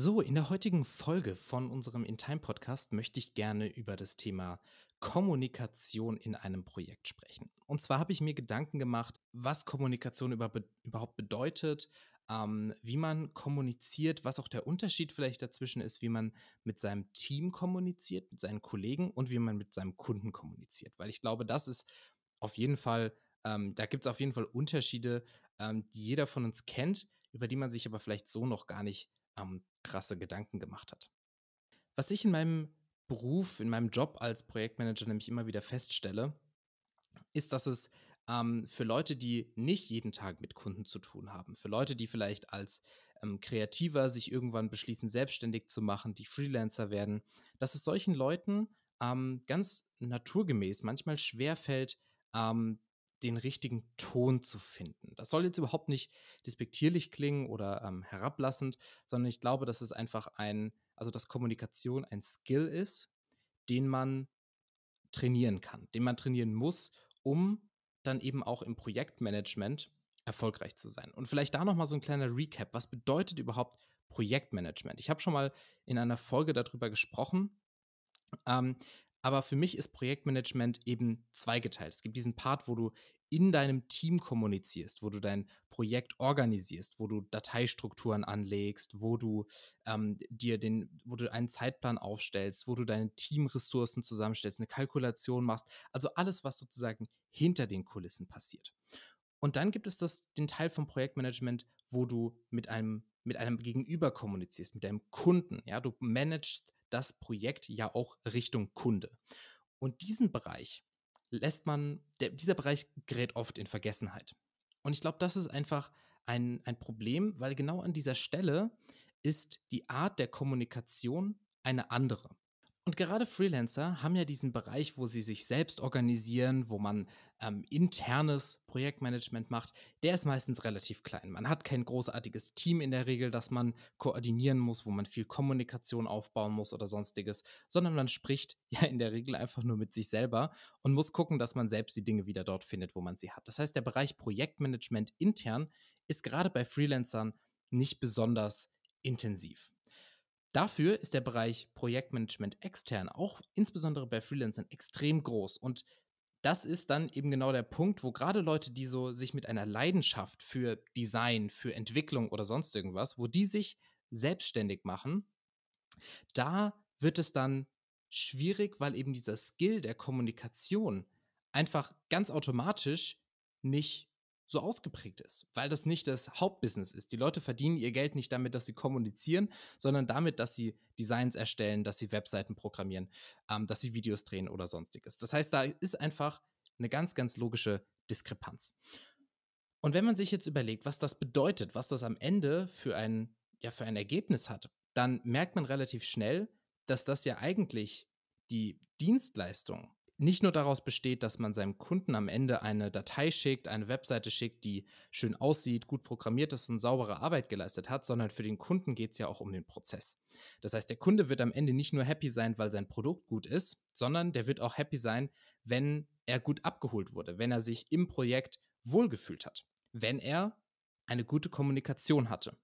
So, in der heutigen Folge von unserem In Time Podcast möchte ich gerne über das Thema Kommunikation in einem Projekt sprechen. Und zwar habe ich mir Gedanken gemacht, was Kommunikation über, überhaupt bedeutet, ähm, wie man kommuniziert, was auch der Unterschied vielleicht dazwischen ist, wie man mit seinem Team kommuniziert, mit seinen Kollegen und wie man mit seinem Kunden kommuniziert. Weil ich glaube, das ist auf jeden Fall, ähm, da gibt es auf jeden Fall Unterschiede, ähm, die jeder von uns kennt, über die man sich aber vielleicht so noch gar nicht ähm, krasse Gedanken gemacht hat. Was ich in meinem Beruf, in meinem Job als Projektmanager nämlich immer wieder feststelle, ist, dass es ähm, für Leute, die nicht jeden Tag mit Kunden zu tun haben, für Leute, die vielleicht als ähm, Kreativer sich irgendwann beschließen, selbstständig zu machen, die Freelancer werden, dass es solchen Leuten ähm, ganz naturgemäß manchmal schwerfällt, ähm, den richtigen Ton zu finden. Das soll jetzt überhaupt nicht despektierlich klingen oder ähm, herablassend, sondern ich glaube, dass es einfach ein, also dass Kommunikation ein Skill ist, den man trainieren kann, den man trainieren muss, um dann eben auch im Projektmanagement erfolgreich zu sein. Und vielleicht da nochmal so ein kleiner Recap. Was bedeutet überhaupt Projektmanagement? Ich habe schon mal in einer Folge darüber gesprochen. Ähm, aber für mich ist Projektmanagement eben zweigeteilt. Es gibt diesen Part, wo du in deinem Team kommunizierst, wo du dein Projekt organisierst, wo du Dateistrukturen anlegst, wo du ähm, dir den, wo du einen Zeitplan aufstellst, wo du deine Teamressourcen zusammenstellst, eine Kalkulation machst, also alles, was sozusagen hinter den Kulissen passiert. Und dann gibt es das, den Teil vom Projektmanagement, wo du mit einem, mit einem Gegenüber kommunizierst, mit deinem Kunden. Ja, du managst das Projekt ja auch Richtung Kunde. Und diesen Bereich lässt man, der, dieser Bereich gerät oft in Vergessenheit. Und ich glaube, das ist einfach ein, ein Problem, weil genau an dieser Stelle ist die Art der Kommunikation eine andere. Und gerade Freelancer haben ja diesen Bereich, wo sie sich selbst organisieren, wo man ähm, internes Projektmanagement macht. Der ist meistens relativ klein. Man hat kein großartiges Team in der Regel, das man koordinieren muss, wo man viel Kommunikation aufbauen muss oder sonstiges, sondern man spricht ja in der Regel einfach nur mit sich selber und muss gucken, dass man selbst die Dinge wieder dort findet, wo man sie hat. Das heißt, der Bereich Projektmanagement intern ist gerade bei Freelancern nicht besonders intensiv. Dafür ist der Bereich Projektmanagement extern auch insbesondere bei Freelancern extrem groß. Und das ist dann eben genau der Punkt, wo gerade Leute, die so sich mit einer Leidenschaft für Design, für Entwicklung oder sonst irgendwas, wo die sich selbstständig machen, da wird es dann schwierig, weil eben dieser Skill der Kommunikation einfach ganz automatisch nicht so ausgeprägt ist, weil das nicht das Hauptbusiness ist. Die Leute verdienen ihr Geld nicht damit, dass sie kommunizieren, sondern damit, dass sie Designs erstellen, dass sie Webseiten programmieren, ähm, dass sie Videos drehen oder sonstiges. Das heißt, da ist einfach eine ganz, ganz logische Diskrepanz. Und wenn man sich jetzt überlegt, was das bedeutet, was das am Ende für ein, ja, für ein Ergebnis hat, dann merkt man relativ schnell, dass das ja eigentlich die Dienstleistung nicht nur daraus besteht, dass man seinem Kunden am Ende eine Datei schickt, eine Webseite schickt, die schön aussieht, gut programmiert ist und saubere Arbeit geleistet hat, sondern für den Kunden geht es ja auch um den Prozess. Das heißt, der Kunde wird am Ende nicht nur happy sein, weil sein Produkt gut ist, sondern der wird auch happy sein, wenn er gut abgeholt wurde, wenn er sich im Projekt wohlgefühlt hat, wenn er eine gute Kommunikation hatte.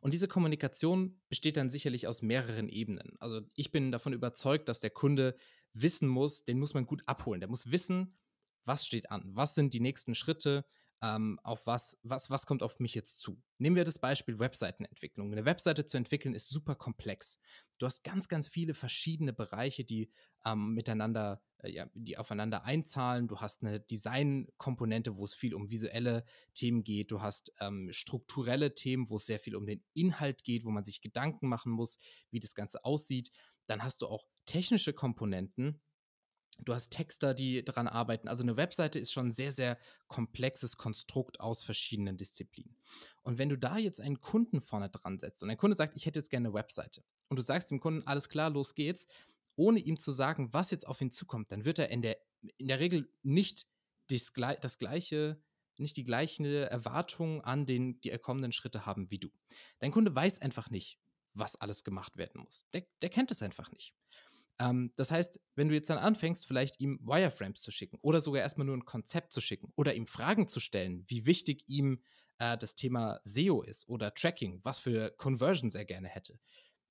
Und diese Kommunikation besteht dann sicherlich aus mehreren Ebenen. Also ich bin davon überzeugt, dass der Kunde wissen muss, den muss man gut abholen. Der muss wissen, was steht an, was sind die nächsten Schritte, ähm, auf was, was, was kommt auf mich jetzt zu. Nehmen wir das Beispiel Webseitenentwicklung. Eine Webseite zu entwickeln ist super komplex. Du hast ganz, ganz viele verschiedene Bereiche, die ähm, miteinander, äh, ja, die aufeinander einzahlen. Du hast eine Designkomponente, wo es viel um visuelle Themen geht. Du hast ähm, strukturelle Themen, wo es sehr viel um den Inhalt geht, wo man sich Gedanken machen muss, wie das Ganze aussieht. Dann hast du auch technische Komponenten. Du hast Texter, die daran arbeiten. Also eine Webseite ist schon ein sehr, sehr komplexes Konstrukt aus verschiedenen Disziplinen. Und wenn du da jetzt einen Kunden vorne dran setzt und ein Kunde sagt, ich hätte jetzt gerne eine Webseite und du sagst dem Kunden, alles klar, los geht's, ohne ihm zu sagen, was jetzt auf ihn zukommt, dann wird er in der, in der Regel nicht das, das gleiche nicht die gleichen Erwartungen an den, die kommenden Schritte haben wie du. Dein Kunde weiß einfach nicht, was alles gemacht werden muss. Der, der kennt es einfach nicht. Ähm, das heißt, wenn du jetzt dann anfängst, vielleicht ihm Wireframes zu schicken oder sogar erstmal nur ein Konzept zu schicken oder ihm Fragen zu stellen, wie wichtig ihm äh, das Thema SEO ist oder Tracking, was für Conversions er gerne hätte,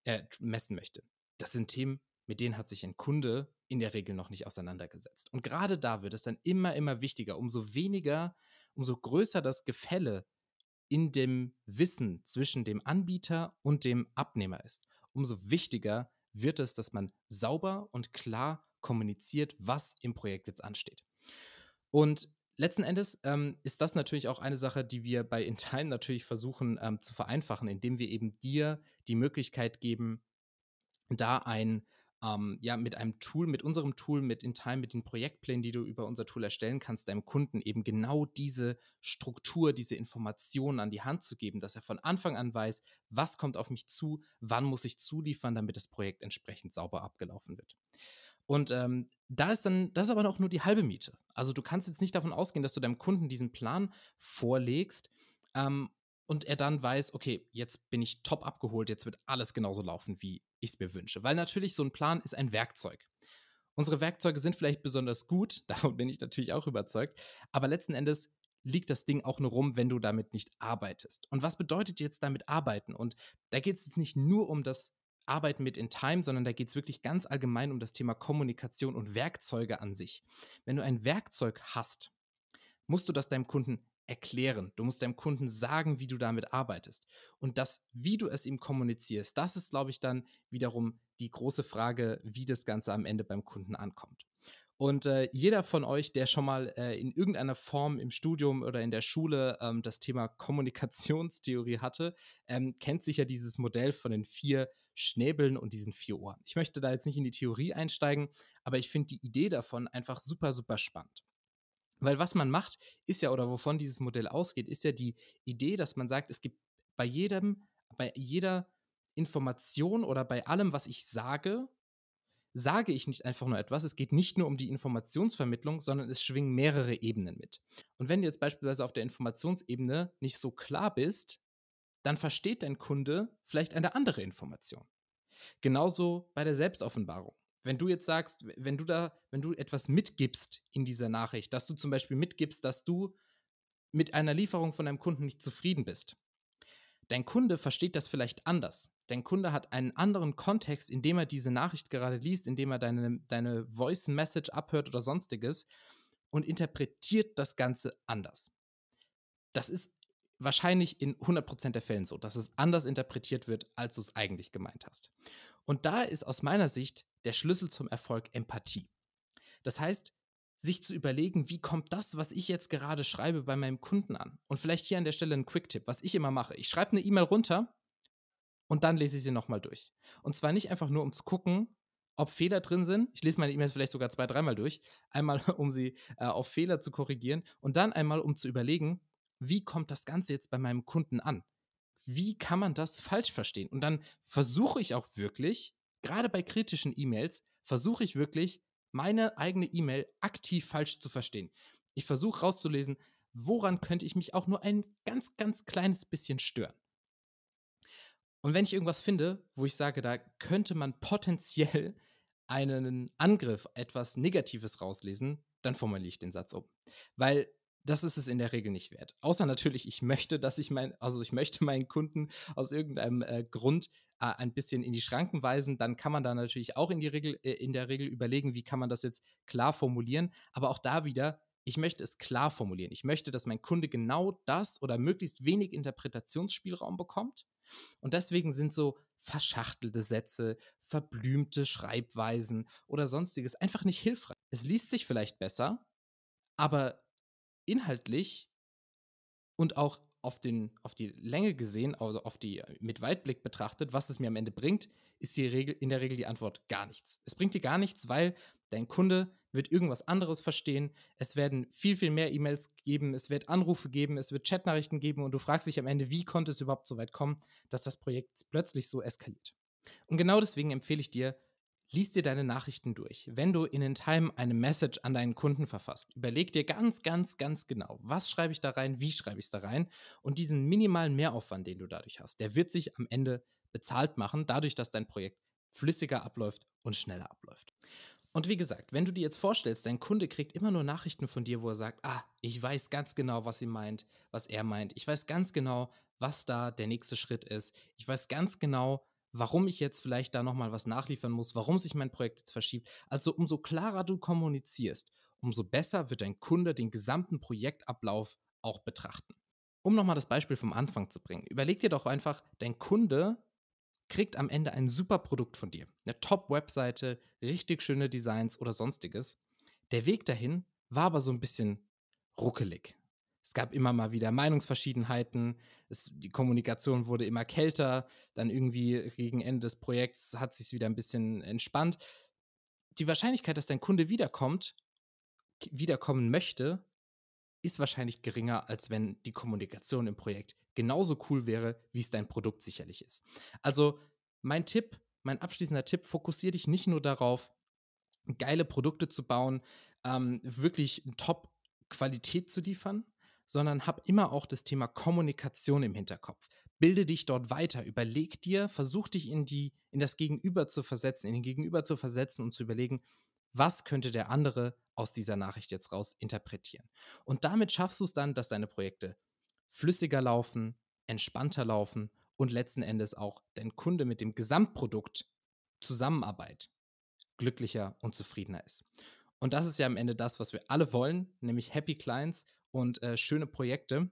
äh, messen möchte. Das sind Themen, mit denen hat sich ein Kunde in der Regel noch nicht auseinandergesetzt. Und gerade da wird es dann immer, immer wichtiger, umso weniger, umso größer das Gefälle in dem Wissen zwischen dem Anbieter und dem Abnehmer ist, umso wichtiger wird es, dass man sauber und klar kommuniziert, was im Projekt jetzt ansteht. Und letzten Endes ähm, ist das natürlich auch eine Sache, die wir bei InTime natürlich versuchen ähm, zu vereinfachen, indem wir eben dir die Möglichkeit geben, da ein ähm, ja, mit einem Tool, mit unserem Tool, mit InTime, mit den Projektplänen, die du über unser Tool erstellen kannst, deinem Kunden eben genau diese Struktur, diese Informationen an die Hand zu geben, dass er von Anfang an weiß, was kommt auf mich zu, wann muss ich zuliefern, damit das Projekt entsprechend sauber abgelaufen wird. Und ähm, da ist dann, das ist aber noch nur die halbe Miete. Also du kannst jetzt nicht davon ausgehen, dass du deinem Kunden diesen Plan vorlegst ähm, und er dann weiß, okay, jetzt bin ich top abgeholt, jetzt wird alles genauso laufen, wie ich es mir wünsche. Weil natürlich so ein Plan ist ein Werkzeug. Unsere Werkzeuge sind vielleicht besonders gut, davon bin ich natürlich auch überzeugt, aber letzten Endes liegt das Ding auch nur rum, wenn du damit nicht arbeitest. Und was bedeutet jetzt damit arbeiten? Und da geht es jetzt nicht nur um das Arbeiten mit in Time, sondern da geht es wirklich ganz allgemein um das Thema Kommunikation und Werkzeuge an sich. Wenn du ein Werkzeug hast, musst du das deinem Kunden erklären. Du musst deinem Kunden sagen, wie du damit arbeitest. Und das, wie du es ihm kommunizierst, das ist, glaube ich, dann wiederum die große Frage, wie das Ganze am Ende beim Kunden ankommt. Und äh, jeder von euch, der schon mal äh, in irgendeiner Form im Studium oder in der Schule ähm, das Thema Kommunikationstheorie hatte, ähm, kennt sicher dieses Modell von den vier Schnäbeln und diesen vier Ohren. Ich möchte da jetzt nicht in die Theorie einsteigen, aber ich finde die Idee davon einfach super, super spannend. Weil was man macht, ist ja, oder wovon dieses Modell ausgeht, ist ja die Idee, dass man sagt, es gibt bei jedem, bei jeder Information oder bei allem, was ich sage, sage ich nicht einfach nur etwas. Es geht nicht nur um die Informationsvermittlung, sondern es schwingen mehrere Ebenen mit. Und wenn du jetzt beispielsweise auf der Informationsebene nicht so klar bist, dann versteht dein Kunde vielleicht eine andere Information. Genauso bei der Selbstoffenbarung. Wenn du jetzt sagst, wenn du da, wenn du etwas mitgibst in dieser Nachricht, dass du zum Beispiel mitgibst, dass du mit einer Lieferung von deinem Kunden nicht zufrieden bist, Dein Kunde versteht das vielleicht anders. Dein Kunde hat einen anderen Kontext, in dem er diese Nachricht gerade liest, in dem er deine, deine Voice-Message abhört oder sonstiges und interpretiert das Ganze anders. Das ist wahrscheinlich in 100% der Fällen so, dass es anders interpretiert wird, als du es eigentlich gemeint hast. Und da ist aus meiner Sicht der Schlüssel zum Erfolg Empathie. Das heißt, sich zu überlegen, wie kommt das, was ich jetzt gerade schreibe, bei meinem Kunden an? Und vielleicht hier an der Stelle ein Quick-Tipp, was ich immer mache. Ich schreibe eine E-Mail runter und dann lese ich sie nochmal durch. Und zwar nicht einfach nur, um zu gucken, ob Fehler drin sind. Ich lese meine E-Mails vielleicht sogar zwei, dreimal durch. Einmal, um sie äh, auf Fehler zu korrigieren und dann einmal, um zu überlegen, wie kommt das Ganze jetzt bei meinem Kunden an? Wie kann man das falsch verstehen? Und dann versuche ich auch wirklich, gerade bei kritischen E-Mails, versuche ich wirklich, meine eigene E-Mail aktiv falsch zu verstehen. Ich versuche rauszulesen, woran könnte ich mich auch nur ein ganz, ganz kleines bisschen stören. Und wenn ich irgendwas finde, wo ich sage, da könnte man potenziell einen Angriff, etwas Negatives rauslesen, dann formuliere ich den Satz um. Weil das ist es in der Regel nicht wert. Außer natürlich, ich möchte, dass ich mein, also ich möchte meinen Kunden aus irgendeinem äh, Grund äh, ein bisschen in die Schranken weisen, dann kann man da natürlich auch in, die Regel, äh, in der Regel überlegen, wie kann man das jetzt klar formulieren. Aber auch da wieder, ich möchte es klar formulieren. Ich möchte, dass mein Kunde genau das oder möglichst wenig Interpretationsspielraum bekommt. Und deswegen sind so verschachtelte Sätze, verblümte Schreibweisen oder sonstiges einfach nicht hilfreich. Es liest sich vielleicht besser, aber inhaltlich und auch auf, den, auf die Länge gesehen, also auf die mit Weitblick betrachtet, was es mir am Ende bringt, ist die Regel, in der Regel die Antwort gar nichts. Es bringt dir gar nichts, weil dein Kunde wird irgendwas anderes verstehen. Es werden viel, viel mehr E-Mails geben, es wird Anrufe geben, es wird Chatnachrichten geben und du fragst dich am Ende, wie konnte es überhaupt so weit kommen, dass das Projekt plötzlich so eskaliert. Und genau deswegen empfehle ich dir, Lies dir deine Nachrichten durch. Wenn du in Time eine Message an deinen Kunden verfasst, überleg dir ganz, ganz, ganz genau, was schreibe ich da rein, wie schreibe ich es da rein und diesen minimalen Mehraufwand, den du dadurch hast, der wird sich am Ende bezahlt machen, dadurch, dass dein Projekt flüssiger abläuft und schneller abläuft. Und wie gesagt, wenn du dir jetzt vorstellst, dein Kunde kriegt immer nur Nachrichten von dir, wo er sagt, ah, ich weiß ganz genau, was sie meint, was er meint. Ich weiß ganz genau, was da der nächste Schritt ist. Ich weiß ganz genau, warum ich jetzt vielleicht da nochmal was nachliefern muss, warum sich mein Projekt jetzt verschiebt. Also umso klarer du kommunizierst, umso besser wird dein Kunde den gesamten Projektablauf auch betrachten. Um nochmal das Beispiel vom Anfang zu bringen, überleg dir doch einfach, dein Kunde kriegt am Ende ein super Produkt von dir. Eine Top-Webseite, richtig schöne Designs oder sonstiges. Der Weg dahin war aber so ein bisschen ruckelig. Es gab immer mal wieder Meinungsverschiedenheiten, es, die Kommunikation wurde immer kälter, dann irgendwie gegen Ende des Projekts hat sich wieder ein bisschen entspannt. Die Wahrscheinlichkeit, dass dein Kunde wiederkommt, wiederkommen möchte, ist wahrscheinlich geringer, als wenn die Kommunikation im Projekt genauso cool wäre, wie es dein Produkt sicherlich ist. Also mein Tipp, mein abschließender Tipp, fokussiere dich nicht nur darauf, geile Produkte zu bauen, ähm, wirklich Top-Qualität zu liefern, sondern hab immer auch das Thema Kommunikation im Hinterkopf. Bilde dich dort weiter, überleg dir, versuch dich in die, in das Gegenüber zu versetzen, in den Gegenüber zu versetzen und zu überlegen, was könnte der andere aus dieser Nachricht jetzt raus interpretieren. Und damit schaffst du es dann, dass deine Projekte flüssiger laufen, entspannter laufen und letzten Endes auch dein Kunde mit dem Gesamtprodukt Zusammenarbeit glücklicher und zufriedener ist. Und das ist ja am Ende das, was wir alle wollen, nämlich Happy Clients und äh, schöne Projekte.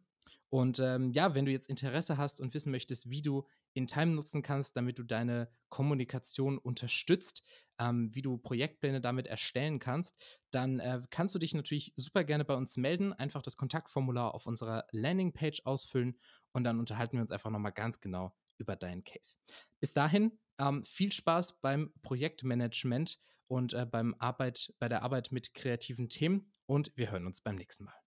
Und ähm, ja, wenn du jetzt Interesse hast und wissen möchtest, wie du in Time nutzen kannst, damit du deine Kommunikation unterstützt, ähm, wie du Projektpläne damit erstellen kannst, dann äh, kannst du dich natürlich super gerne bei uns melden. Einfach das Kontaktformular auf unserer Landingpage ausfüllen und dann unterhalten wir uns einfach nochmal ganz genau über deinen Case. Bis dahin, ähm, viel Spaß beim Projektmanagement und äh, beim Arbeit, bei der Arbeit mit kreativen Themen und wir hören uns beim nächsten Mal.